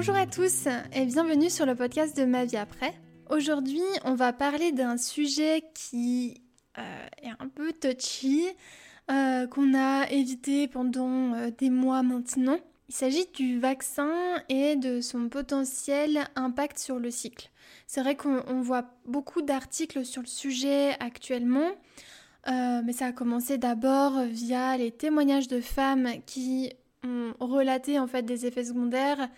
Bonjour à tous et bienvenue sur le podcast de Ma vie après. Aujourd'hui, on va parler d'un sujet qui euh, est un peu touchy, euh, qu'on a évité pendant euh, des mois maintenant. Il s'agit du vaccin et de son potentiel impact sur le cycle. C'est vrai qu'on voit beaucoup d'articles sur le sujet actuellement, mais ça a commencé d'abord via les témoignages de femmes qui ont relaté en fait des effets secondaires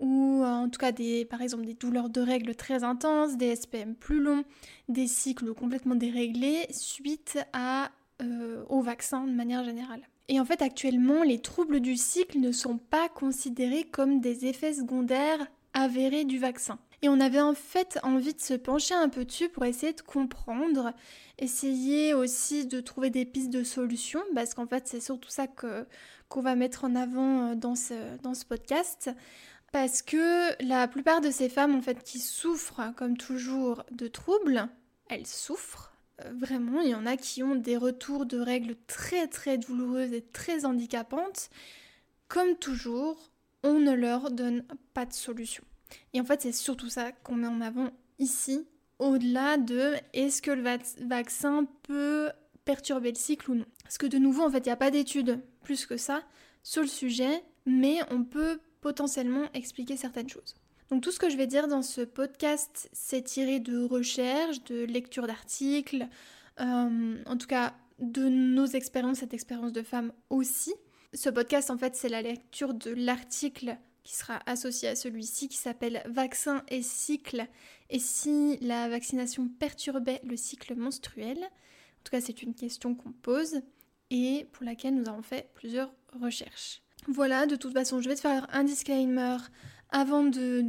ou en tout cas des, par exemple des douleurs de règles très intenses, des SPM plus longs, des cycles complètement déréglés suite à, euh, au vaccin de manière générale. Et en fait actuellement les troubles du cycle ne sont pas considérés comme des effets secondaires avérés du vaccin. Et on avait en fait envie de se pencher un peu dessus pour essayer de comprendre, essayer aussi de trouver des pistes de solutions, parce qu'en fait c'est surtout ça qu'on va mettre en avant euh, dans ce, dans ce podcast. Parce que la plupart de ces femmes en fait qui souffrent comme toujours de troubles, elles souffrent euh, vraiment. Il y en a qui ont des retours de règles très très douloureuses et très handicapantes. Comme toujours, on ne leur donne pas de solution. Et en fait, c'est surtout ça qu'on met en avant ici, au-delà de est-ce que le vaccin peut perturber le cycle ou non. Parce que de nouveau, en fait, il n'y a pas d'études plus que ça sur le sujet, mais on peut potentiellement expliquer certaines choses. Donc tout ce que je vais dire dans ce podcast, c'est tiré de recherches, de lectures d'articles, euh, en tout cas de nos expériences, cette expérience de femme aussi. Ce podcast, en fait, c'est la lecture de l'article qui sera associé à celui-ci, qui s'appelle Vaccin et cycle, et si la vaccination perturbait le cycle menstruel. En tout cas, c'est une question qu'on pose et pour laquelle nous avons fait plusieurs recherches. Voilà, de toute façon, je vais te faire un disclaimer avant de,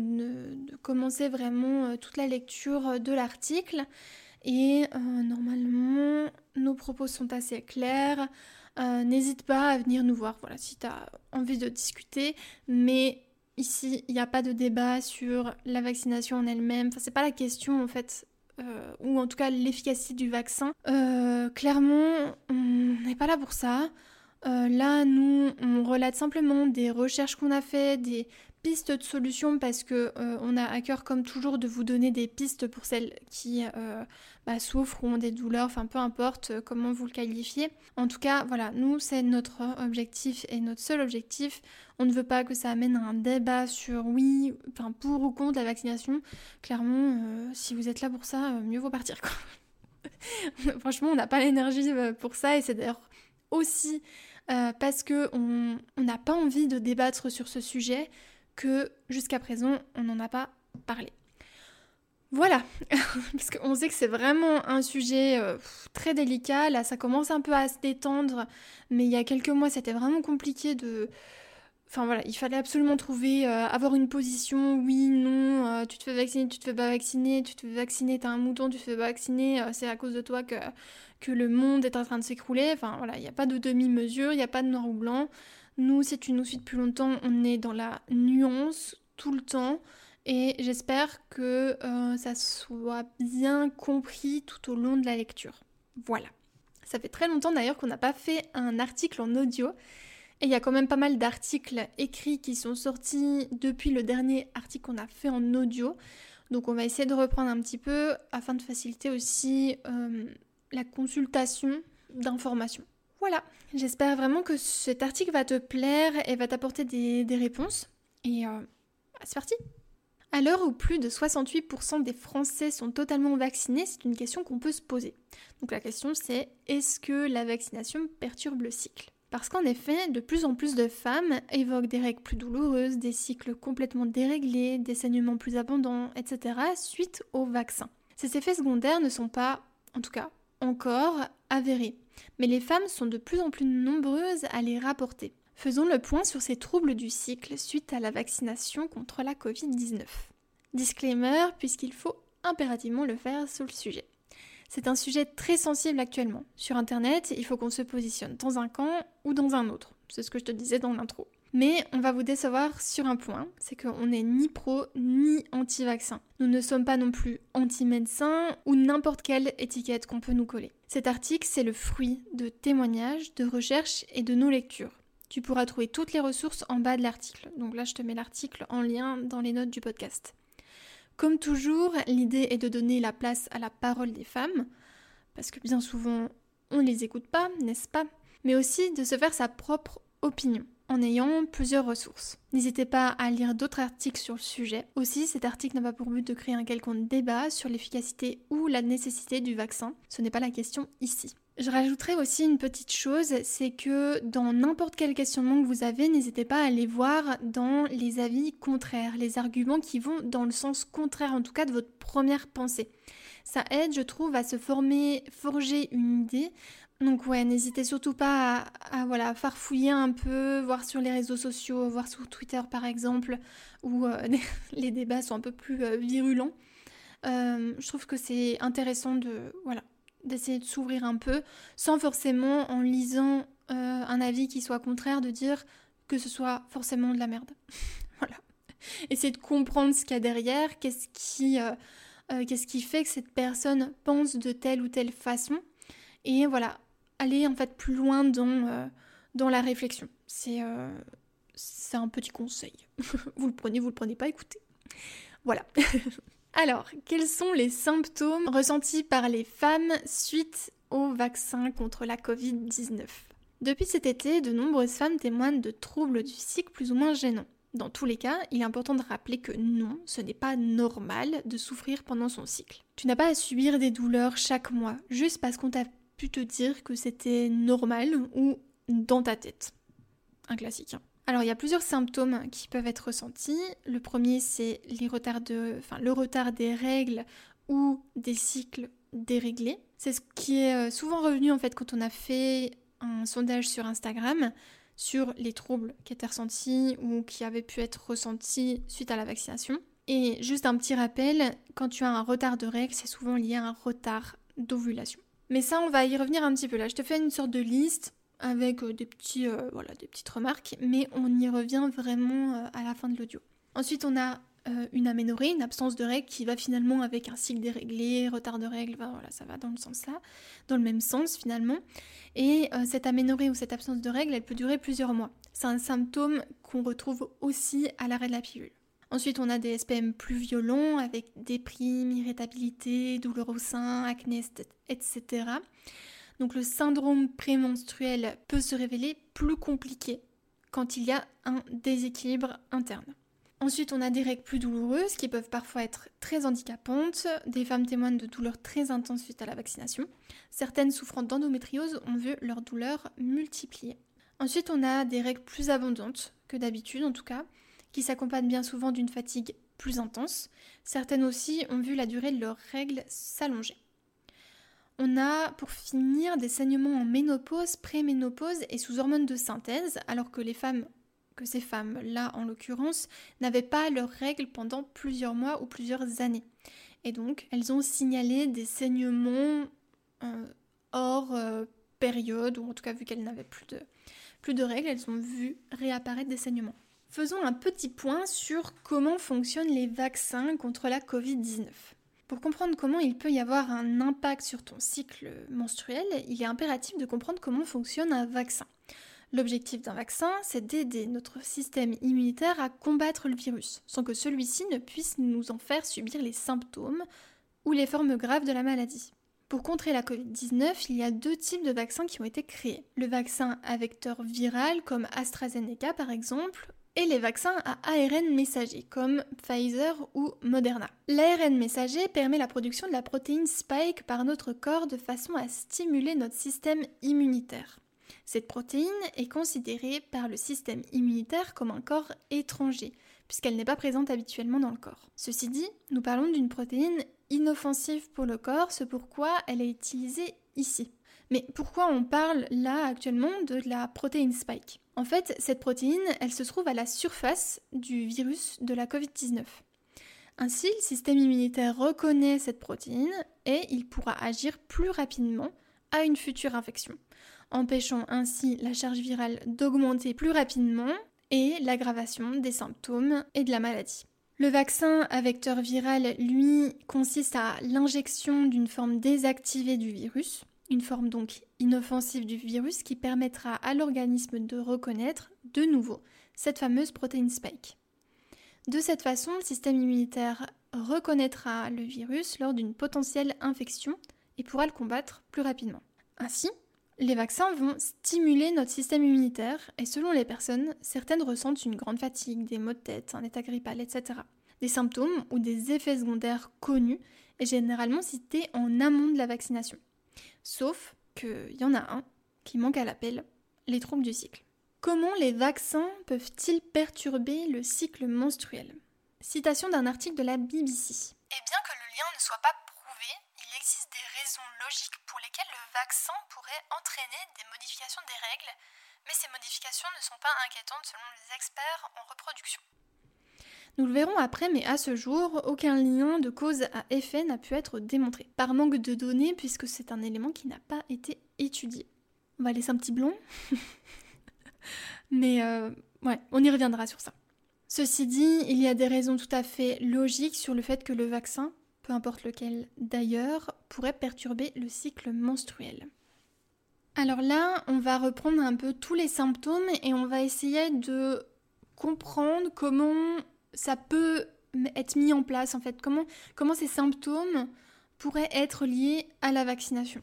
commencer vraiment euh, toute la lecture de l'article. Et euh, normalement, nos propos sont assez clairs. Euh, n'hésite pas à venir nous voir voilà, si tu as envie de discuter. Mais ici, il n'y a pas de débat sur la vaccination en elle-même. Enfin, c'est pas la question en fait. ou en tout cas l'efficacité du vaccin. clairement, on n'est pas là pour ça. Euh, là, nous, on relate simplement des recherches qu'on a faites, des pistes de solutions parce que euh, on a à cœur comme toujours de vous donner des pistes pour celles qui euh, bah, souffrent ou ont des douleurs, enfin peu importe comment vous le qualifiez. En tout cas, voilà, nous c'est notre objectif et notre seul objectif. On ne veut pas que ça amène à un débat sur oui, enfin pour ou contre la vaccination. Clairement, si vous êtes là pour ça, mieux vaut partir. Franchement, on n'a pas l'énergie pour ça et c'est d'ailleurs aussi euh, parce qu'on n'a pas envie de débattre sur ce sujet que jusqu'à présent on n'en a pas parlé. Voilà, parce qu'on sait que c'est vraiment un sujet euh, très délicat, là ça commence un peu à se détendre, mais il y a quelques mois c'était vraiment compliqué de, Enfin voilà, il fallait absolument trouver, euh, avoir une position, oui, non, tu te fais vacciner, tu te fais pas vacciner, tu te fais vacciner, t'as un mouton, tu te fais pas vacciner, c'est à cause de toi que, que le monde est en train de s'écrouler. Enfin voilà, il n'y a pas de demi-mesure, il n'y a pas de noir ou blanc. Nous, si tu nous suis depuis longtemps, on est dans la nuance tout le temps. Et j'espère que ça soit bien compris tout au long de la lecture. Voilà. Ça fait très longtemps d'ailleurs qu'on n'a pas fait un article en audio. Et il y a quand même pas mal d'articles écrits qui sont sortis depuis le dernier article qu'on a fait en audio. Donc on va essayer de reprendre un petit peu afin de faciliter aussi euh, la consultation d'informations. Voilà, j'espère vraiment que cet article va te plaire et va t'apporter des, réponses. Et euh, bah, c'est parti À l'heure où plus de 68% des Français sont totalement vaccinés, c'est une question qu'on peut se poser. Donc la question c'est est-ce que la vaccination perturbe le cycle? Parce qu'en effet, de plus en plus de femmes évoquent des règles plus douloureuses, des cycles complètement déréglés, des saignements plus abondants, etc. suite au vaccin. Ces effets secondaires ne sont pas, en tout cas, encore avérés. Mais les femmes sont de plus en plus nombreuses à les rapporter. Faisons le point sur ces troubles du cycle suite à la vaccination contre la Covid-19. Disclaimer, puisqu'il faut impérativement le faire sur le sujet. C'est un sujet très sensible actuellement. Sur Internet, il faut qu'on se positionne dans un camp ou dans un autre. C'est ce que je te disais dans l'intro. Mais on va vous décevoir sur un point, c'est qu'on n'est ni pro ni anti-vaccin. Nous ne sommes pas non plus anti-médecin ou n'importe quelle étiquette qu'on peut nous coller. Cet article, c'est le fruit de témoignages, de recherches et de nos lectures. Tu pourras trouver toutes les ressources en bas de l'article. Donc là, je te mets l'article en lien dans les notes du podcast. Comme toujours, l'idée est de donner la place à la parole des femmes, parce que bien souvent, on ne les écoute pas, n'est-ce pas? Mais aussi de se faire sa propre opinion en ayant plusieurs ressources. N'hésitez pas à lire d'autres articles sur le sujet. Aussi, cet article n'a pas pour but de créer un quelconque débat sur l'efficacité ou la nécessité du vaccin. Ce n'est pas la question ici. Je rajouterai aussi une petite chose, c'est que dans n'importe quel questionnement que vous avez, n'hésitez pas à aller voir dans les avis contraires, les arguments qui vont dans le sens contraire en tout cas de votre première pensée. Ça aide, je trouve, à se former, forger une idée donc ouais, n'hésitez surtout pas à, voilà, farfouiller un peu, voir sur les réseaux sociaux, voir sur Twitter par exemple, où euh, les débats sont un peu plus euh, virulents. Euh, je trouve que c'est intéressant de voilà d'essayer de s'ouvrir un peu, sans forcément en lisant un avis qui soit contraire, de dire que ce soit forcément de la merde. voilà. Essayez de comprendre ce qu'il y a derrière, qu'est-ce qui, qu'est-ce qui fait que cette personne pense de telle ou telle façon. Et voilà, aller en fait plus loin dans, euh, la réflexion. C'est euh, c'est un petit conseil. vous le prenez, vous le prenez pas, écoutez. Voilà. Alors, quels sont les symptômes ressentis par les femmes suite au vaccin contre la Covid-19 Depuis cet été, de nombreuses femmes témoignent de troubles du cycle plus ou moins gênants. Dans tous les cas, il est important de rappeler que non, ce n'est pas normal de souffrir pendant son cycle. Tu n'as pas à subir des douleurs chaque mois juste parce qu'on t'a pu te dire que c'était normal ou dans ta tête. Un classique. Hein. Alors il y a plusieurs symptômes qui peuvent être ressentis. Le premier c'est le retard des règles ou des cycles déréglés. C'est ce qui est euh, souvent revenu en fait quand on a fait un sondage sur Instagram sur les troubles qui étaient ressentis ou qui avaient pu être ressentis suite à la vaccination. Et juste un petit rappel, quand tu as un retard de règles, c'est souvent lié à un retard d'ovulation. Mais ça, on va y revenir un petit peu là. Je te fais une sorte de liste avec euh, des, petits, euh, voilà, des petites remarques, mais on y revient vraiment euh, à la fin de l'audio. Ensuite, on a une aménorrhée, une absence de règles qui va finalement avec un cycle déréglé, retard de règles, voilà, ça va dans le sens là, dans le même sens finalement. Et cette aménorrhée ou cette absence de règles, elle peut durer plusieurs mois. C'est un symptôme qu'on retrouve aussi à l'arrêt de la pilule. Ensuite, on a des SPM plus violents avec déprime, irritabilité, douleur au sein, acné, etc. Donc le syndrome prémenstruel peut se révéler plus compliqué quand il y a un déséquilibre interne. Ensuite, on a des règles plus douloureuses qui peuvent parfois être très handicapantes. Des femmes témoignent de douleurs très intenses suite à la vaccination. Certaines souffrant d'endométriose ont vu leur douleur multiplier. Ensuite, on a des règles plus abondantes que d'habitude en tout cas, qui s'accompagnent bien souvent d'une fatigue plus intense. Certaines aussi ont vu la durée de leurs règles s'allonger. On a pour finir des saignements en ménopause, préménopause et sous hormones de synthèse, alors que ces femmes-là en l'occurrence, n'avaient pas leurs règles pendant plusieurs mois ou plusieurs années. Et donc, elles ont signalé des saignements euh, hors euh, période, ou en tout cas vu qu'elles n'avaient plus de règles, elles ont vu réapparaître des saignements. Faisons un petit point sur comment fonctionnent les vaccins contre la Covid-19. Pour comprendre comment il peut y avoir un impact sur ton cycle menstruel, il est impératif de comprendre comment fonctionne un vaccin. L'objectif d'un vaccin, c'est d'aider notre système immunitaire à combattre le virus, sans que celui-ci ne puisse nous en faire subir les symptômes ou les formes graves de la maladie. Pour contrer la Covid-19, il y a deux types de vaccins qui ont été créés. Le vaccin à vecteur viral, comme AstraZeneca par exemple, et les vaccins à ARN messager comme Pfizer ou Moderna. L'ARN messager permet la production de la protéine spike par notre corps de façon à stimuler notre système immunitaire. Cette protéine est considérée par le système immunitaire comme un corps étranger, puisqu'elle n'est pas présente habituellement dans le corps. Ceci dit, nous parlons d'une protéine inoffensive pour le corps, c'est pourquoi elle est utilisée ici. Mais pourquoi on parle là actuellement de la protéine spike? En fait, cette protéine, elle se trouve à la surface du virus de la Covid-19. Ainsi, le système immunitaire reconnaît cette protéine et il pourra agir plus rapidement à une future infection, empêchant ainsi la charge virale d'augmenter plus rapidement et l'aggravation des symptômes et de la maladie. Le vaccin à vecteur viral, lui, consiste à l'injection d'une forme désactivée du virus, une forme donc inoffensive du virus qui permettra à l'organisme de reconnaître de nouveau cette fameuse protéine spike. De cette façon, le système immunitaire reconnaîtra le virus lors d'une potentielle infection et pourra le combattre plus rapidement. Ainsi, les vaccins vont stimuler notre système immunitaire et selon les personnes, certaines ressentent une grande fatigue, des maux de tête, un état grippal, etc. Des symptômes ou des effets secondaires connus et généralement cités en amont de la vaccination. Sauf qu'il y en a un qui manque à l'appel, les troubles du cycle. Comment les vaccins peuvent-ils perturber le cycle menstruel? Citation d'un article de la BBC. Et bien que le lien ne soit pas prouvé, il existe des raisons logiques pour lesquelles le vaccin pourrait entraîner des modifications des règles, mais ces modifications ne sont pas inquiétantes selon les experts en reproduction. Nous le verrons après, mais à ce jour, aucun lien de cause à effet n'a pu être démontré, par manque de données, puisque c'est un élément qui n'a pas été étudié. On va laisser un petit blond. mais euh, ouais, on y reviendra sur ça. Ceci dit, il y a des raisons tout à fait logiques sur le fait que le vaccin, peu importe lequel d'ailleurs, pourrait perturber le cycle menstruel. Alors là, on va reprendre un peu tous les symptômes et on va essayer de comprendre comment ça peut être mis en place en fait, comment, comment ces symptômes pourraient être liés à la vaccination?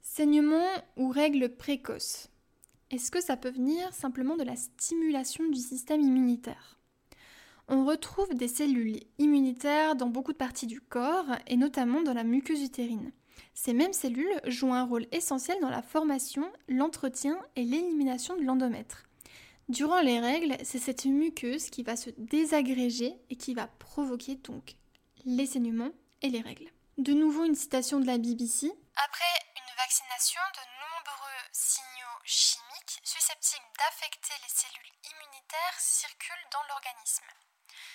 Saignement ou règles précoces. Est-ce que ça peut venir simplement de la stimulation du système immunitaire? On retrouve des cellules immunitaires dans beaucoup de parties du corps et notamment dans la muqueuse utérine. Ces mêmes cellules jouent un rôle essentiel dans la formation, l'entretien et l'élimination de l'endomètre. Durant les règles, c'est cette muqueuse qui va se désagréger et qui va provoquer donc les saignements et les règles. De nouveau une citation de la BBC. Après une vaccination, de nombreux signaux chimiques susceptibles d'affecter les cellules immunitaires circulent dans l'organisme.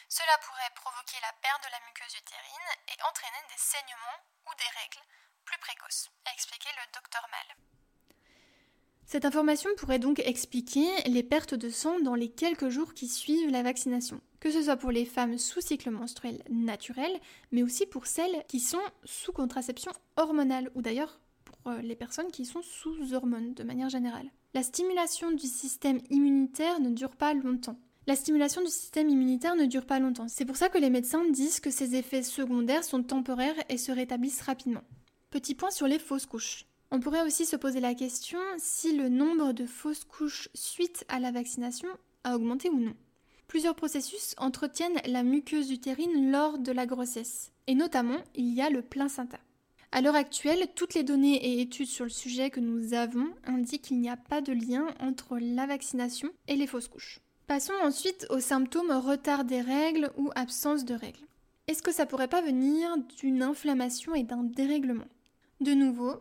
Cela pourrait provoquer la perte de la muqueuse utérine et entraîner des saignements ou des règles plus précoces, a expliqué le docteur Mal. Cette information pourrait donc expliquer les pertes de sang dans les quelques jours qui suivent la vaccination, que ce soit pour les femmes sous cycle menstruel naturel, mais aussi pour celles qui sont sous contraception hormonale, ou d'ailleurs pour euh, les personnes qui sont sous hormones de manière générale. La stimulation du système immunitaire ne dure pas longtemps la stimulation du système immunitaire ne dure pas longtemps. C'est pour ça que les médecins disent que ces effets secondaires sont temporaires et se rétablissent rapidement. Petit point sur les fausses couches. On pourrait aussi se poser la question si le nombre de fausses couches suite à la vaccination a augmenté ou non. Plusieurs processus entretiennent la muqueuse utérine lors de la grossesse, et notamment il y a le placenta. À l'heure actuelle, toutes les données et études sur le sujet que nous avons indiquent qu'il n'y a pas de lien entre la vaccination et les fausses couches. Passons ensuite aux symptômes retard des règles ou absence de règles. Est-ce que ça pourrait pas venir d'une inflammation et d'un dérèglement? De nouveau,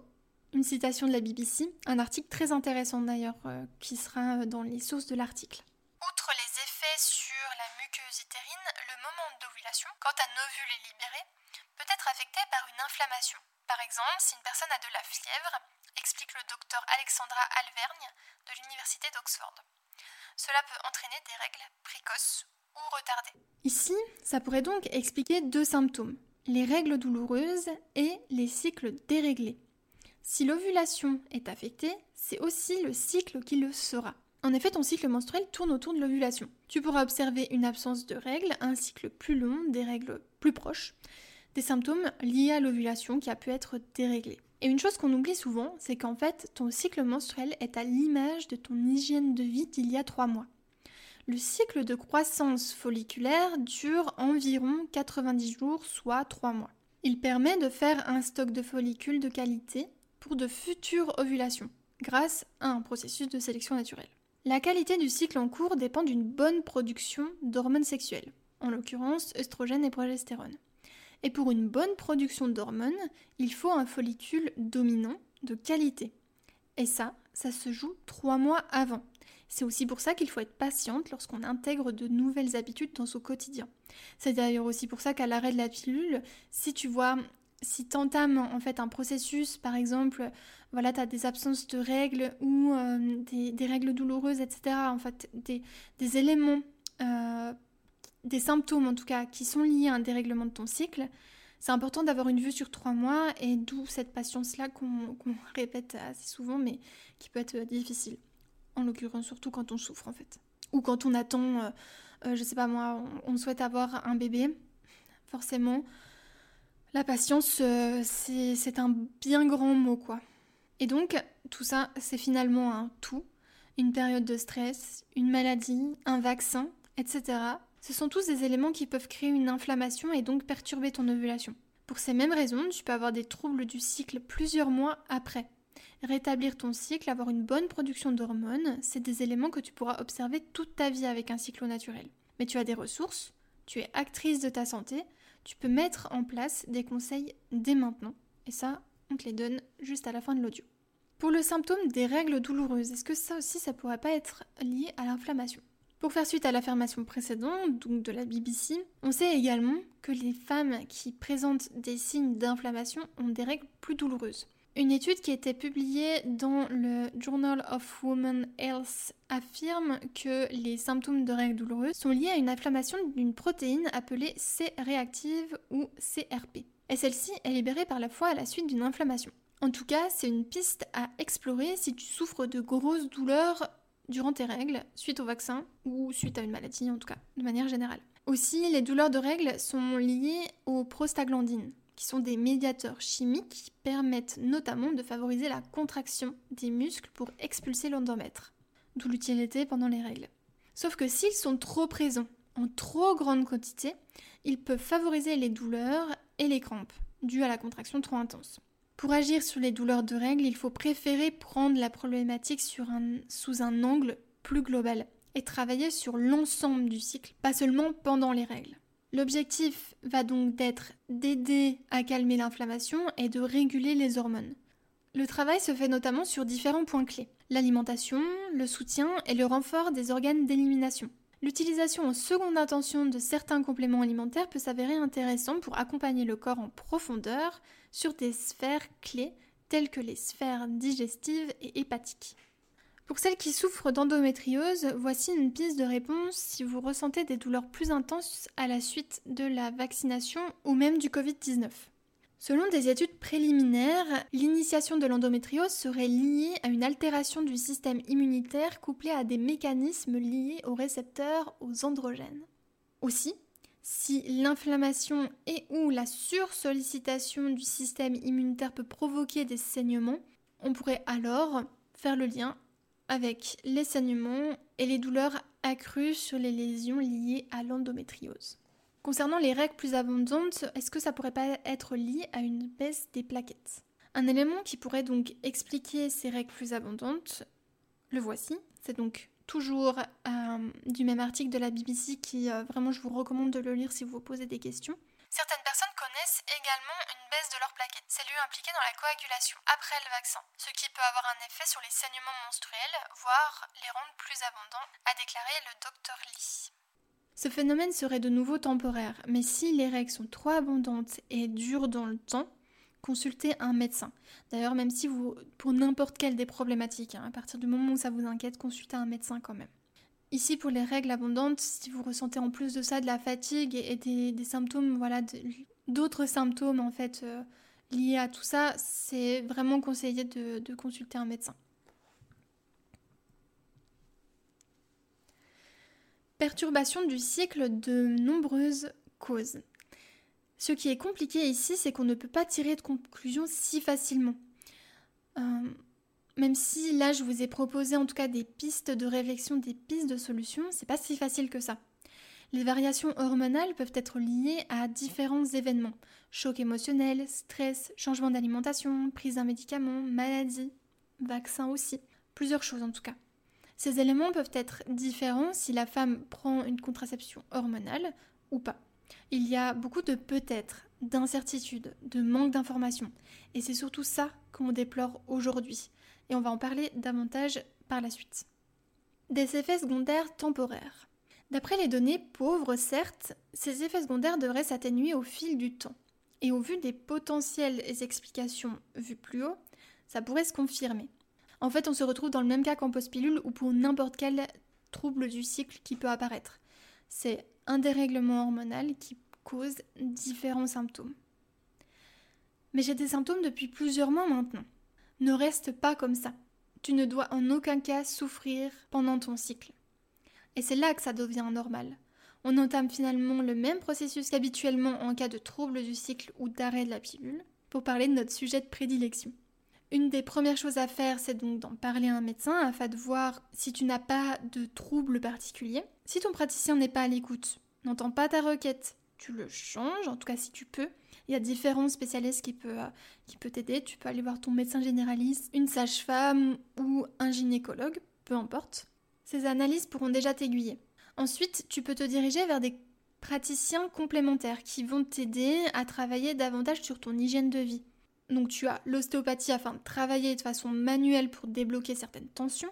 une citation de la BBC, un article très intéressant d'ailleurs euh, qui sera dans les sources de l'article. Outre les effets sur la muqueuse utérine, le moment d'ovulation, quand un ovule est libéré, peut être affecté par une inflammation. Par exemple, si une personne a de la fièvre, explique le docteur Alexandra Alvergne de l'Université d'Oxford. Cela peut entraîner des règles précoces ou retardées. Ici, ça pourrait donc expliquer deux symptômes, les règles douloureuses et les cycles déréglés. Si l'ovulation est affectée, c'est aussi le cycle qui le sera. En effet, ton cycle menstruel tourne autour de l'ovulation. Tu pourras observer une absence de règles, un cycle plus long, des règles plus proches, des symptômes liés à l'ovulation qui a pu être déréglé. Et une chose qu'on oublie souvent, c'est qu'en fait, ton cycle menstruel est à l'image de ton hygiène de vie d'il y a trois mois. Le cycle de croissance folliculaire dure environ 90 jours, soit 3 mois. Il permet de faire un stock de follicules de qualité pour de futures ovulations, grâce à un processus de sélection naturelle. La qualité du cycle en cours dépend d'une bonne production d'hormones sexuelles, en l'occurrence œstrogène et progestérone. Et pour une bonne production d'hormones, il faut un follicule dominant de qualité. Et ça, ça se joue trois mois avant. C'est aussi pour ça qu'il faut être patiente lorsqu'on intègre de nouvelles habitudes dans son quotidien. C'est d'ailleurs aussi pour ça qu'à l'arrêt de la pilule, si tu vois, si tu entames en fait un processus, par exemple, voilà, tu as des absences de règles ou euh, des, règles douloureuses, etc., en fait, des, éléments euh, des symptômes en tout cas qui sont liés à un dérèglement de ton cycle, C'est important d'avoir une vue sur trois mois et d'où cette patience-là qu'on répète assez souvent mais qui peut être difficile. En l'occurrence, surtout quand on souffre en fait. Ou quand on attend, euh, euh, je sais pas moi, on, souhaite avoir un bébé. Forcément, la patience, euh, c'est un bien grand mot quoi. Et donc, tout ça, c'est finalement un tout. Une période de stress, une maladie, un vaccin, etc. Ce sont tous des éléments qui peuvent créer une inflammation et donc perturber ton ovulation. Pour ces mêmes raisons, tu peux avoir des troubles du cycle plusieurs mois après. Rétablir ton cycle, avoir une bonne production d'hormones, c'est des éléments que tu pourras observer toute ta vie avec un cycle naturel. Mais tu as des ressources, tu es actrice de ta santé, tu peux mettre en place des conseils dès maintenant. Et ça, on te les donne juste à la fin de l'audio. Pour le symptôme des règles douloureuses, est-ce que ça aussi, ça pourrait pas être lié à l'inflammation? Pour faire suite à l'affirmation précédente, donc de la BBC, on sait également que les femmes qui présentent des signes d'inflammation ont des règles plus douloureuses. Une étude qui a été publiée dans le Journal of Women Health affirme que les symptômes de règles douloureuses sont liés à une inflammation d'une protéine appelée C-réactive ou CRP. Et celle-ci est libérée par la foie à la suite d'une inflammation. En tout cas, c'est une piste à explorer si tu souffres de grosses douleurs durant tes règles, suite au vaccin ou suite à une maladie en tout cas, de manière générale. Aussi, les douleurs de règles sont liées aux prostaglandines, qui sont des médiateurs chimiques qui permettent notamment de favoriser la contraction des muscles pour expulser l'endomètre, d'où l'utilité pendant les règles. Sauf que s'ils sont trop présents, en trop grande quantité, ils peuvent favoriser les douleurs et les crampes, dues à la contraction trop intense. Pour agir sur les douleurs de règles, il faut préférer prendre la problématique sous un angle plus global et travailler sur l'ensemble du cycle, pas seulement pendant les règles. L'objectif va donc d'être d'aider à calmer l'inflammation et de réguler les hormones. Le travail se fait notamment sur différents points clés l'alimentation, le soutien et le renfort des organes d'élimination. L'utilisation en seconde intention de certains compléments alimentaires peut s'avérer intéressant pour accompagner le corps en profondeur sur des sphères clés telles que les sphères digestives et hépatiques. Pour celles qui souffrent d'endométriose, voici une piste de réponse si vous ressentez des douleurs plus intenses à la suite de la vaccination ou même du Covid-19. Selon des études préliminaires, l'initiation de l'endométriose serait liée à une altération du système immunitaire couplée à des mécanismes liés aux récepteurs aux androgènes. Aussi, si l'inflammation et ou la sursollicitation du système immunitaire peut provoquer des saignements, on pourrait alors faire le lien avec les saignements et les douleurs accrues sur les lésions liées à l'endométriose. Concernant les règles plus abondantes, est-ce que ça pourrait pas être lié à une baisse des plaquettes? Un élément qui pourrait donc expliquer ces règles plus abondantes, le voici. C'est donc toujours euh, du même article de la BBC qui euh, vraiment je vous recommande de le lire si vous vous posez des questions. Certaines personnes connaissent également une baisse de leurs plaquettes, cellules impliquées dans la coagulation après le vaccin, ce qui peut avoir un effet sur les saignements menstruels, voire les rendre plus abondants, a déclaré le docteur Lee. Ce phénomène serait de nouveau temporaire, mais si les règles sont trop abondantes et durent dans le temps, consultez un médecin. D'ailleurs, même si vous, pour n'importe quelle des problématiques, hein, à partir du moment où ça vous inquiète, consultez un médecin quand même. Ici, pour les règles abondantes, si vous ressentez en plus de ça de la fatigue et, des, symptômes, voilà, d'autres symptômes en fait euh, liés à tout ça, c'est vraiment conseillé de consulter un médecin. perturbation du cycle de nombreuses causes. Ce qui est compliqué ici, c'est qu'on ne peut pas tirer de conclusion si facilement. Euh, même si là, je vous ai proposé en tout cas des pistes de réflexion, des pistes de solution, c'est pas si facile que ça. Les variations hormonales peuvent être liées à différents événements choc émotionnel, stress, changement d'alimentation, prise d'un médicament, maladie, vaccin aussi. Plusieurs choses en tout cas. Ces éléments peuvent être différents si la femme prend une contraception hormonale ou pas. Il y a beaucoup de peut-être, d'incertitudes, de manque d'informations. Et c'est surtout ça qu'on déplore aujourd'hui. Et on va en parler davantage par la suite. Des effets secondaires temporaires. D'après les données pauvres, certes, ces effets secondaires devraient s'atténuer au fil du temps. Et au vu des potentielles explications vues plus haut, ça pourrait se confirmer. En fait, on se retrouve dans le même cas qu'en post-pilule ou pour n'importe quel trouble du cycle qui peut apparaître. C'est un dérèglement hormonal qui cause différents symptômes. Mais j'ai des symptômes depuis plusieurs mois maintenant. Ne reste pas comme ça. Tu ne dois en aucun cas souffrir pendant ton cycle. Et c'est là que ça devient normal. On entame finalement le même processus qu'habituellement en cas de trouble du cycle ou d'arrêt de la pilule pour parler de notre sujet de prédilection. Une des premières choses à faire, c'est donc d'en parler à un médecin afin de voir si tu n'as pas de trouble particulier. Si ton praticien n'est pas à l'écoute, n'entend pas ta requête, tu le changes, en tout cas si tu peux. Il y a différents spécialistes qui peuvent euh, qui peut t'aider. Tu peux aller voir ton médecin généraliste, une sage-femme ou un gynécologue, peu importe. Ces analyses pourront déjà t'aiguiller. Ensuite, tu peux te diriger vers des praticiens complémentaires qui vont t'aider à travailler davantage sur ton hygiène de vie. Donc tu as l'ostéopathie afin de travailler de façon manuelle pour débloquer certaines tensions.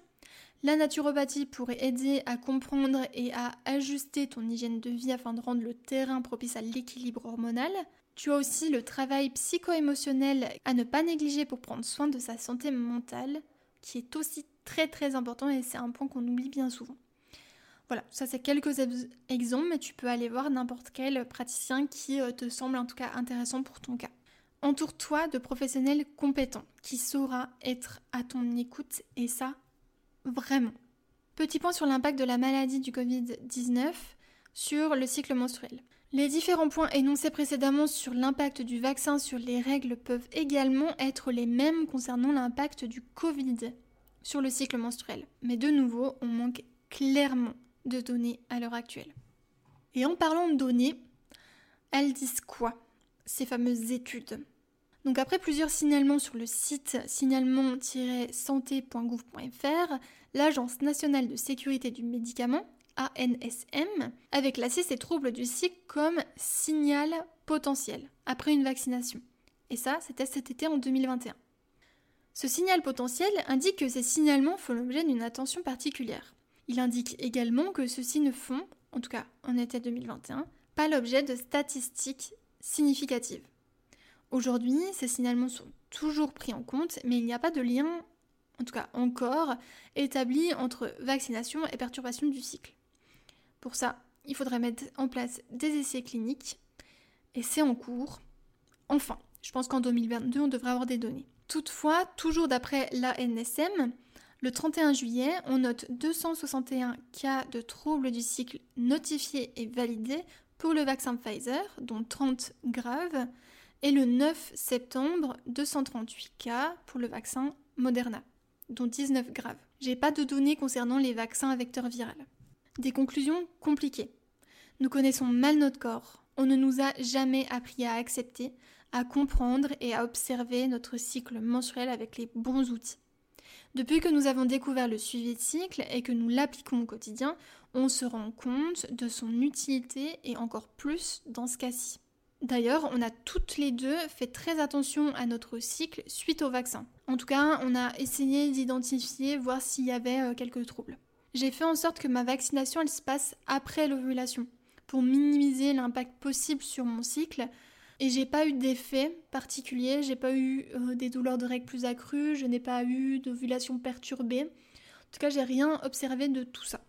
La naturopathie pourrait aider à comprendre et à ajuster ton hygiène de vie afin de rendre le terrain propice à l'équilibre hormonal. Tu as aussi le travail psycho-émotionnel à ne pas négliger pour prendre soin de sa santé mentale, qui est aussi très très important et c'est un point qu'on oublie bien souvent. Voilà, ça c'est quelques exemples, mais tu peux aller voir n'importe quel praticien qui euh, te semble en tout cas intéressant pour ton cas. Entoure-toi de professionnels compétents qui saura être à ton écoute et ça, vraiment. Petit point sur l'impact de la maladie du Covid-19 sur le cycle menstruel. Les différents points énoncés précédemment sur l'impact du vaccin sur les règles peuvent également être les mêmes concernant l'impact du Covid sur le cycle menstruel. Mais de nouveau, on manque clairement de données à l'heure actuelle. Et en parlant de données, elles disent quoi Ces fameuses études? Donc après plusieurs signalements sur le site signalement-santé.gouv.fr, l'Agence nationale de sécurité du médicament, ANSM, avait classé ces troubles du cycle comme signal potentiel après une vaccination. Et ça, c'était cet été en 2021. Ce signal potentiel indique que ces signalements font l'objet d'une attention particulière. Il indique également que ceux-ci ne font, en tout cas en été 2021, pas l'objet de statistiques significatives. Aujourd'hui, ces signalements sont toujours pris en compte, mais il n'y a pas de lien, en tout cas encore, établi entre vaccination et perturbation du cycle. Pour ça, il faudrait mettre en place des essais cliniques, et c'est en cours. Enfin, je pense qu'en 2022, on devrait avoir des données. Toutefois, toujours d'après l'ANSM, le 31 juillet, on note 261 cas de troubles du cycle notifiés et validés pour le vaccin Pfizer, dont 30 graves, et le 9 septembre, 238 cas pour le vaccin Moderna, dont 19 graves. J'ai pas de données concernant les vaccins à vecteur viral. Des conclusions compliquées. Nous connaissons mal notre corps. On ne nous a jamais appris à accepter, à comprendre et à observer notre cycle mensuel avec les bons outils. Depuis que nous avons découvert le suivi de cycle et que nous l'appliquons au quotidien, on se rend compte de son utilité et encore plus dans ce cas-ci. D'ailleurs, on a toutes les deux fait très attention à notre cycle suite au vaccin. En tout cas, on a essayé d'identifier, voir s'il y avait euh, quelques troubles. J'ai fait en sorte que ma vaccination elle se passe après l'ovulation pour minimiser l'impact possible sur mon cycle et j'ai pas eu d'effet particulier, j'ai pas eu euh, des douleurs de règles plus accrues, je n'ai pas eu d'ovulation perturbée. En tout cas, j'ai rien observé de tout ça.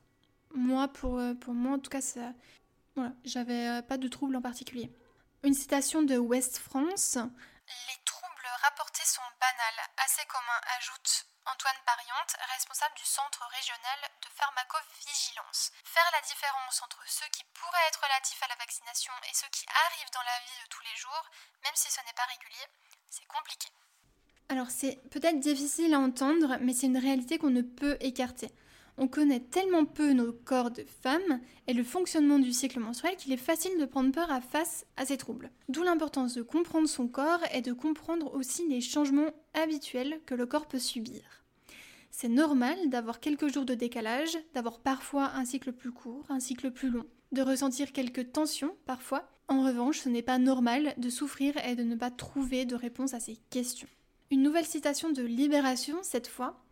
Moi, pour, euh, pour moi, en tout cas, ça, voilà, j'avais pas de troubles en particulier. Une citation de West France. Les troubles rapportés sont banals, assez communs, ajoute Antoine Pariante, responsable du Centre régional de pharmacovigilance. Faire la différence entre ceux qui pourraient être relatifs à la vaccination et ceux qui arrivent dans la vie de tous les jours, même si ce n'est pas régulier, c'est compliqué. Alors c'est peut-être difficile à entendre, mais c'est une réalité qu'on ne peut écarter. On connaît tellement peu nos corps de femmes et le fonctionnement du cycle menstruel qu'il est facile de prendre peur face à ces troubles. D'où l'importance de comprendre son corps et de comprendre aussi les changements habituels que le corps peut subir. C'est normal d'avoir quelques jours de décalage, d'avoir parfois un cycle plus court, un cycle plus long, de ressentir quelques tensions parfois. En revanche, ce n'est pas normal de souffrir et de ne pas trouver de réponse à ces questions. Une nouvelle citation de Libération cette fois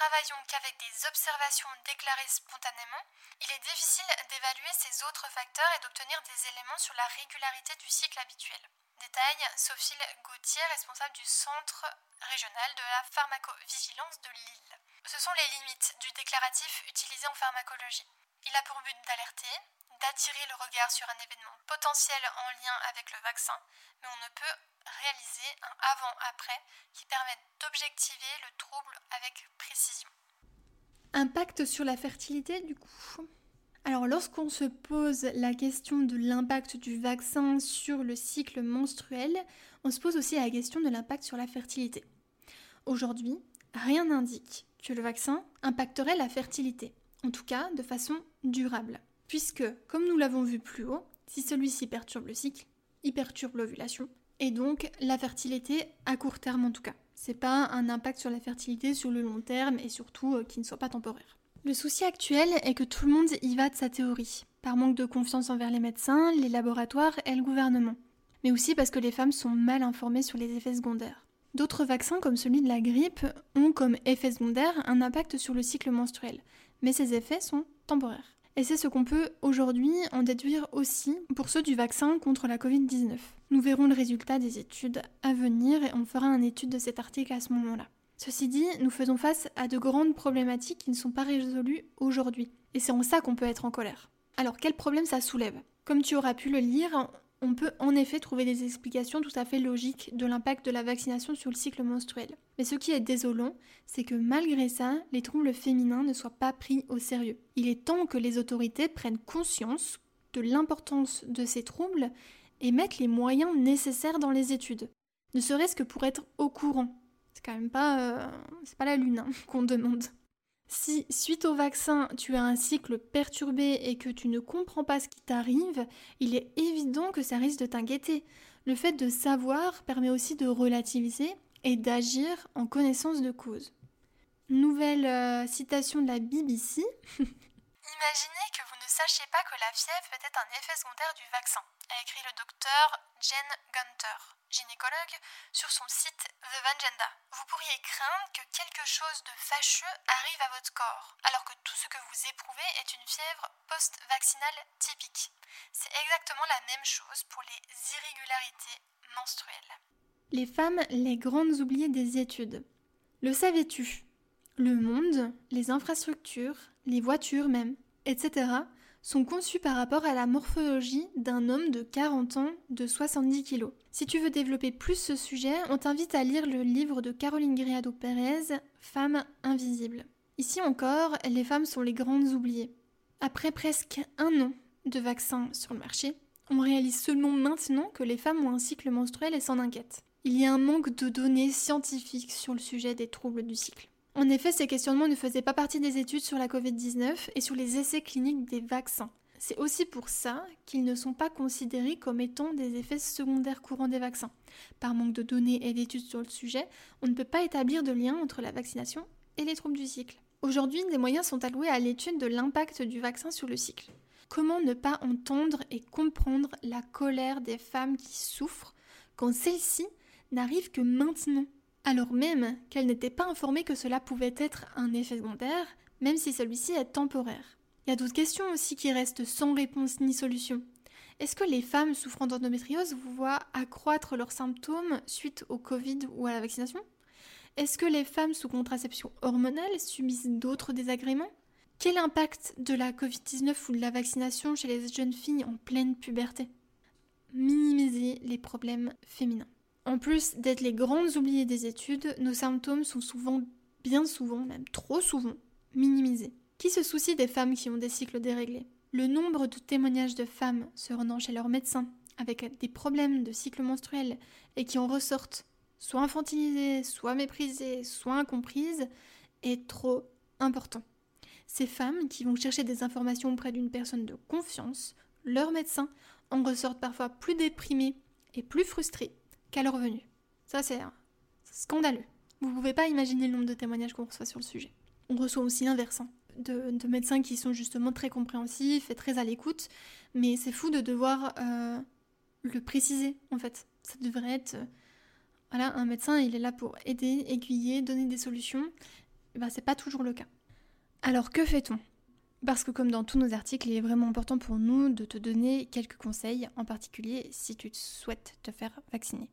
travaillons qu'avec des observations déclarées spontanément, il est difficile d'évaluer ces autres facteurs et d'obtenir des éléments sur la régularité du cycle habituel. Détaille Sophie Gauthier, responsable du Centre régional de la pharmacovigilance de Lille. Ce sont les limites du déclaratif utilisé en pharmacologie. Il a pour but d'alerter, d'attirer le regard sur un événement potentiel en lien avec le vaccin, mais on ne peut réaliser un avant-après qui permette d'objectiver le trouble avec précision. Impact sur la fertilité du coup? Alors lorsqu'on se pose la question de l'impact du vaccin sur le cycle menstruel, on se pose aussi la question de l'impact sur la fertilité. Aujourd'hui, rien n'indique que le vaccin impacterait la fertilité, en tout cas de façon durable. Puisque, comme nous l'avons vu plus haut, si celui-ci perturbe le cycle, il perturbe l'ovulation, et donc la fertilité à court terme en tout cas. C'est pas un impact sur la fertilité sur le long terme et surtout euh, qui ne soit pas temporaire. Le souci actuel est que tout le monde y va de sa théorie, par manque de confiance envers les médecins, les laboratoires et le gouvernement, mais aussi parce que les femmes sont mal informées sur les effets secondaires. D'autres vaccins, comme celui de la grippe, ont comme effet secondaire un impact sur le cycle menstruel, mais ces effets sont temporaires. Et c'est ce qu'on peut aujourd'hui en déduire aussi pour ceux du vaccin contre la Covid-19. Nous verrons le résultat des études à venir et on fera une étude de cet article à ce moment-là. Ceci dit, nous faisons face à de grandes problématiques qui ne sont pas résolues aujourd'hui. Et c'est en ça qu'on peut être en colère. Alors quel problème ça soulève? Comme tu auras pu le lire, on peut en effet trouver des explications tout à fait logiques de l'impact de la vaccination sur le cycle menstruel. Mais ce qui est désolant, c'est que malgré ça, les troubles féminins ne soient pas pris au sérieux. Il est temps que les autorités prennent conscience de l'importance de ces troubles et mettent les moyens nécessaires dans les études. Ne serait-ce que pour être au courant. C'est quand même pas, euh, c'est pas la lune hein, qu'on demande. Si, suite au vaccin, tu as un cycle perturbé et que tu ne comprends pas ce qui t'arrive, il est évident que ça risque de t'inquiéter. Le fait de savoir permet aussi de relativiser et d'agir en connaissance de cause. Nouvelle euh, citation de la BBC. Imaginez sachiez pas que la fièvre être un effet secondaire du vaccin, a écrit le docteur Jen Gunter gynécologue, sur son site The Vangenda. Vous pourriez craindre que quelque chose de fâcheux arrive à votre corps, alors que tout ce que vous éprouvez est une fièvre post-vaccinale typique. C'est exactement la même chose pour les irrégularités menstruelles. Les femmes, les grandes oubliées des études. Le savais-tu? Le monde, les infrastructures, les voitures même, etc sont conçus par rapport à la morphologie d'un homme de 40 ans de 70 kg. Si tu veux développer plus ce sujet, on t'invite à lire le livre de Caroline Griado Pérez, Femmes invisibles. Ici encore, les femmes sont les grandes oubliées. Après presque un an de vaccins sur le marché, on réalise seulement maintenant que les femmes ont un cycle menstruel et s'en inquiètent. Il y a un manque de données scientifiques sur le sujet des troubles du cycle. En effet, ces questionnements ne faisaient pas partie des études sur la Covid-19 et sur les essais cliniques des vaccins. C'est aussi pour ça qu'ils ne sont pas considérés comme étant des effets secondaires courants des vaccins. Par manque de données et d'études sur le sujet, on ne peut pas établir de lien entre la vaccination et les troubles du cycle. Aujourd'hui, des moyens sont alloués à l'étude de l'impact du vaccin sur le cycle. Comment ne pas entendre et comprendre la colère des femmes qui souffrent quand celle-ci n'arrive que maintenant? Alors même qu'elle n'était pas informée que cela pouvait être un effet secondaire, même si celui-ci est temporaire. Il y a d'autres questions aussi qui restent sans réponse ni solution. Est-ce que les femmes souffrant d'endométriose voient accroître leurs symptômes suite au Covid ou à la vaccination? Est-ce que les femmes sous contraception hormonale subissent d'autres désagréments? Quel impact de la Covid-19 ou de la vaccination chez les jeunes filles en pleine puberté? Minimiser les problèmes féminins. En plus d'être les grandes oubliées des études, nos symptômes sont souvent, bien souvent, même trop souvent, minimisés. Qui se soucie des femmes qui ont des cycles déréglés? Le nombre de témoignages de femmes se rendant chez leur médecin avec des problèmes de cycle menstruel et qui en ressortent soit infantilisées, soit méprisées, soit incomprises est trop important. Ces femmes qui vont chercher des informations auprès d'une personne de confiance, leur médecin, en ressortent parfois plus déprimées et plus frustrées qu'à leur venue. Ça, c'est scandaleux. Vous ne pouvez pas imaginer le nombre de témoignages qu'on reçoit sur le sujet. On reçoit aussi l'inverse, hein, de, médecins qui sont justement très compréhensifs et très à l'écoute, mais c'est fou de devoir euh, le préciser, en fait. Ça devrait être... Euh, voilà, un médecin, il est là pour aider, aiguiller, donner des solutions. Ben, c'est pas toujours le cas. Alors, que fait-on? Parce que comme dans tous nos articles, il est vraiment important pour nous de te donner quelques conseils, en particulier si tu souhaites te faire vacciner.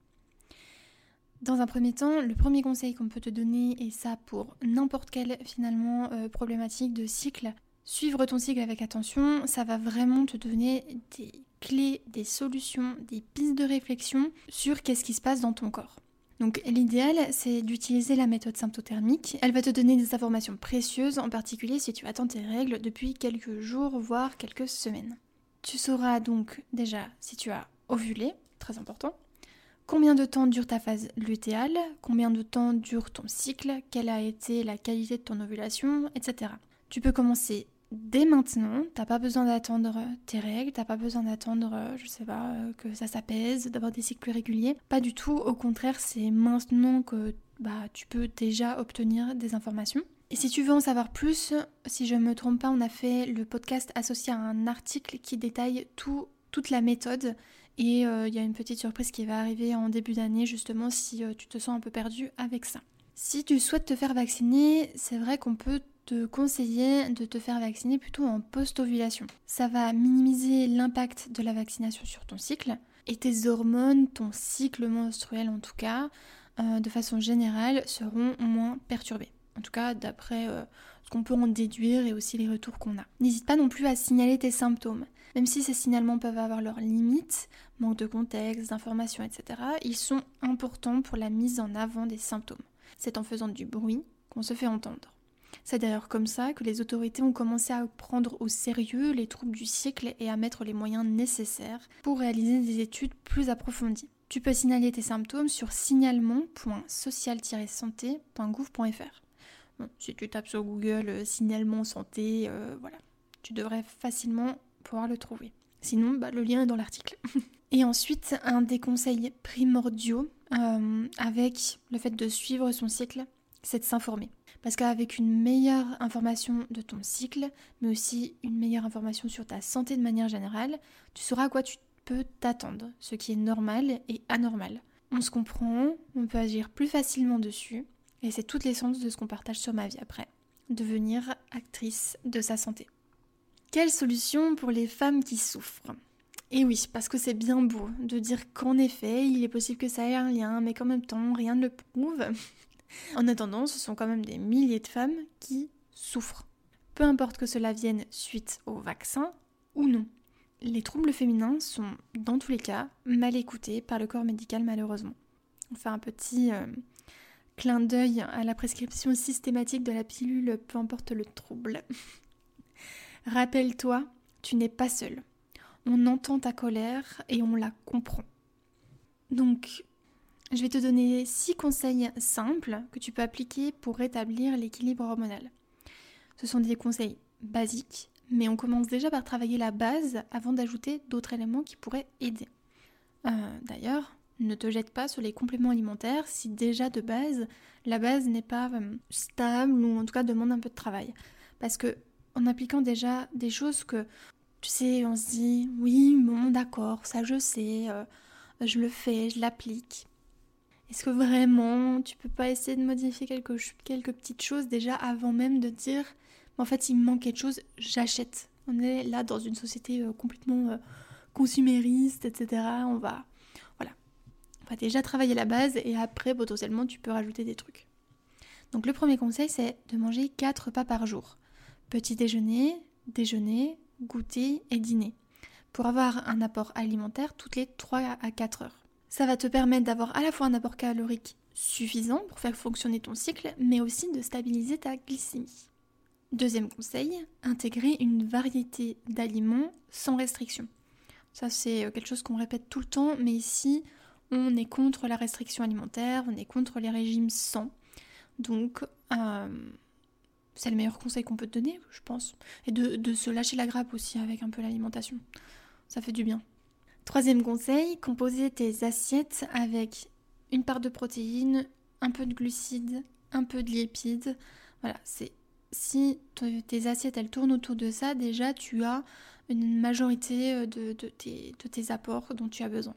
Dans un premier temps, le premier conseil qu'on peut te donner, et ça pour n'importe quelle finalement euh, problématique de cycle, suivre ton cycle avec attention, ça va vraiment te donner des clés, des solutions, des pistes de réflexion sur qu'est-ce qui se passe dans ton corps. Donc l'idéal, c'est d'utiliser la méthode symptothermique. Elle va te donner des informations précieuses, en particulier si tu attends tes règles depuis quelques jours, voire quelques semaines. Tu sauras donc déjà si tu as ovulé, très important, combien de temps dure ta phase lutéale, combien de temps dure ton cycle, quelle a été la qualité de ton ovulation, etc. Tu peux commencer dès maintenant, t'as pas besoin d'attendre tes règles, t'as pas besoin d'attendre, je sais pas, que ça s'apaise, d'avoir des cycles plus réguliers. Pas du tout, au contraire, c'est maintenant que bah, tu peux déjà obtenir des informations. Et si tu veux en savoir plus, si je ne me trompe pas, on a fait le podcast associé à un article qui détaille tout, toute la méthode. Et euh, il y a une petite surprise qui va arriver en début d'année, justement, si tu te sens un peu perdu avec ça. Si tu souhaites te faire vacciner, c'est vrai qu'on peut te conseiller de te faire vacciner plutôt en post-ovulation. Ça va minimiser l'impact de la vaccination sur ton cycle et tes hormones, ton cycle menstruel en tout cas, euh, de façon générale, seront moins perturbés. En tout cas, d'après euh, ce qu'on peut en déduire et aussi les retours qu'on a. N'hésite pas non plus à signaler tes symptômes. Même si ces signalements peuvent avoir leurs limites, manque de contexte, d'informations, etc., ils sont importants pour la mise en avant des symptômes. C'est en faisant du bruit qu'on se fait entendre. C'est d'ailleurs comme ça que les autorités ont commencé à prendre au sérieux les troubles du cycle et à mettre les moyens nécessaires pour réaliser des études plus approfondies. Tu peux signaler tes symptômes sur signalement.social-santé.gouv.fr. Si tu tapes sur Google euh, signalement santé, euh, voilà, tu devrais facilement pouvoir le trouver. Sinon, bah, le lien est dans l'article. et ensuite, un des conseils primordiaux euh, avec le fait de suivre son cycle, c'est de s'informer. Parce qu'avec une meilleure information de ton cycle, mais aussi une meilleure information sur ta santé de manière générale, tu sauras à quoi tu peux t'attendre, ce qui est normal et anormal. On se comprend, on peut agir plus facilement dessus, et c'est toute l'essence de ce qu'on partage sur ma vie après. Devenir actrice de sa santé. Quelle solution pour les femmes qui souffrent? Et oui, parce que c'est bien beau de dire qu'en effet, il est possible que ça ait un lien, mais qu'en même temps, rien ne le prouve. En attendant, ce sont quand même des milliers de femmes qui souffrent. Peu importe que cela vienne suite au vaccin ou non. Les troubles féminins sont, dans tous les cas, mal écoutés par le corps médical malheureusement. On fait un petit euh, clin d'œil à la prescription systématique de la pilule, peu importe le trouble. Rappelle-toi, tu n'es pas seule. On entend ta colère et on la comprend. Donc, je vais te donner six conseils simples que tu peux appliquer pour rétablir l'équilibre hormonal. Ce sont des conseils basiques, mais on commence déjà par travailler la base avant d'ajouter d'autres éléments qui pourraient aider. Euh, d'ailleurs, ne te jette pas sur les compléments alimentaires si déjà de base la base n'est pas euh, stable ou en tout cas demande un peu de travail. Parce que en appliquant déjà des choses que tu sais, on se dit oui, bon, d'accord, ça je sais, euh, je le fais, je l'applique. Est-ce que vraiment tu peux pas essayer de modifier quelques, quelques petites choses déjà avant même de dire en fait il me manque quelque chose, j'achète. On est là dans une société euh, complètement consumériste, etc. On va va déjà travailler la base et après potentiellement tu peux rajouter des trucs. Donc le premier conseil c'est de manger 4 repas par jour. Petit déjeuner, déjeuner, goûter et dîner. Pour avoir un apport alimentaire toutes les 3 à 4 heures. Ça va te permettre d'avoir à la fois un apport calorique suffisant pour faire fonctionner ton cycle, mais aussi de stabiliser ta glycémie. Deuxième conseil, intégrer une variété d'aliments sans restriction. Ça c'est euh, quelque chose qu'on répète tout le temps, mais ici on est contre la restriction alimentaire, on est contre les régimes sans. Donc euh, c'est le meilleur conseil qu'on peut te donner, je pense. Et de, se lâcher la grappe aussi avec un peu l'alimentation. Ça fait du bien. Troisième conseil, composer tes assiettes avec une part de protéines, un peu de glucides, un peu de lipides. Voilà, si tes assiettes elles tournent autour de ça, déjà tu as une majorité euh, de tes apports dont tu as besoin.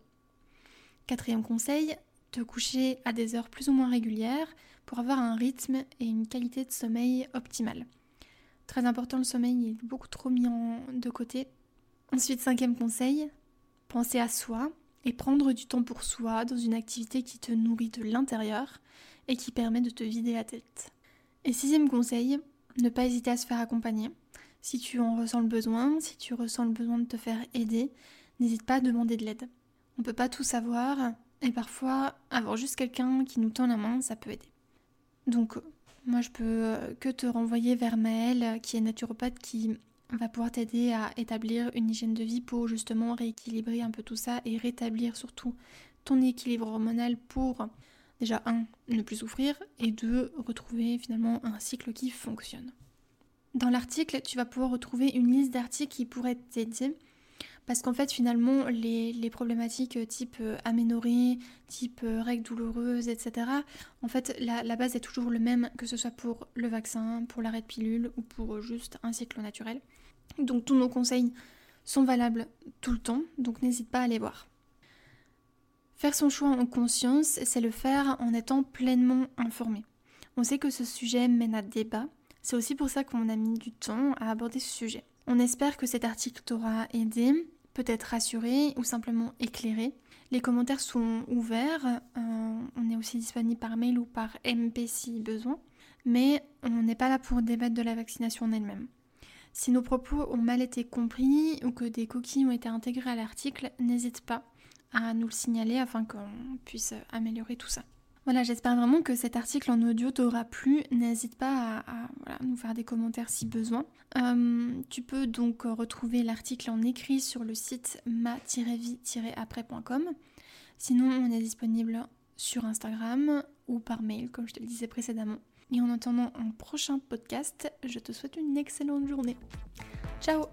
Quatrième conseil, te coucher à des heures plus ou moins régulières pour avoir un rythme et une qualité de sommeil optimale. Très important, le sommeil est beaucoup trop mis de côté. Ensuite, cinquième conseil, penser à soi et prendre du temps pour soi dans une activité qui te nourrit de l'intérieur et qui permet de te vider la tête. Et sixième conseil, ne pas hésiter à se faire accompagner. Si tu en ressens le besoin, si tu ressens le besoin de te faire aider, n'hésite pas à demander de l'aide. On peut pas tout savoir et parfois avoir juste quelqu'un qui nous tend la main, ça peut aider. Donc moi je peux que te renvoyer vers Maëlle qui est naturopathe qui va pouvoir t'aider à établir une hygiène de vie pour justement rééquilibrer un peu tout ça et rétablir surtout ton équilibre hormonal pour déjà un ne plus souffrir et deux retrouver finalement un cycle qui fonctionne. Dans l'article, tu vas pouvoir retrouver une liste d'articles qui pourraient t'aider parce qu'en fait, finalement, les, problématiques type euh, aménorrhée, type euh, règles douloureuses, etc., en fait, la, la, base est toujours le même, que ce soit pour le vaccin, pour l'arrêt de pilule ou pour juste un cycle naturel. Donc, tous nos conseils sont valables tout le temps, donc n'hésite pas à les voir. Faire son choix en conscience, c'est le faire en étant pleinement informé. On sait que ce sujet mène à débat, c'est aussi pour ça qu'on a mis du temps à aborder ce sujet. On espère que cet article t'aura aidé, peut-être rassuré ou simplement éclairé. Les commentaires sont ouverts, euh, on est aussi disponible par mail ou par MP si besoin, mais on n'est pas là pour débattre de la vaccination en elle-même. Si nos propos ont mal été compris ou que des coquilles ont été intégrées à l'article, n'hésite pas à nous le signaler afin qu'on puisse améliorer tout ça. Voilà, j'espère vraiment que cet article en audio t'aura plu. N'hésite pas à, nous faire des commentaires si besoin. Euh, tu peux donc retrouver l'article en écrit sur le site ma-vie-après.com. Sinon, on est disponible sur Instagram ou par mail, comme je te le disais précédemment. Et en attendant un prochain podcast, je te souhaite une excellente journée. Ciao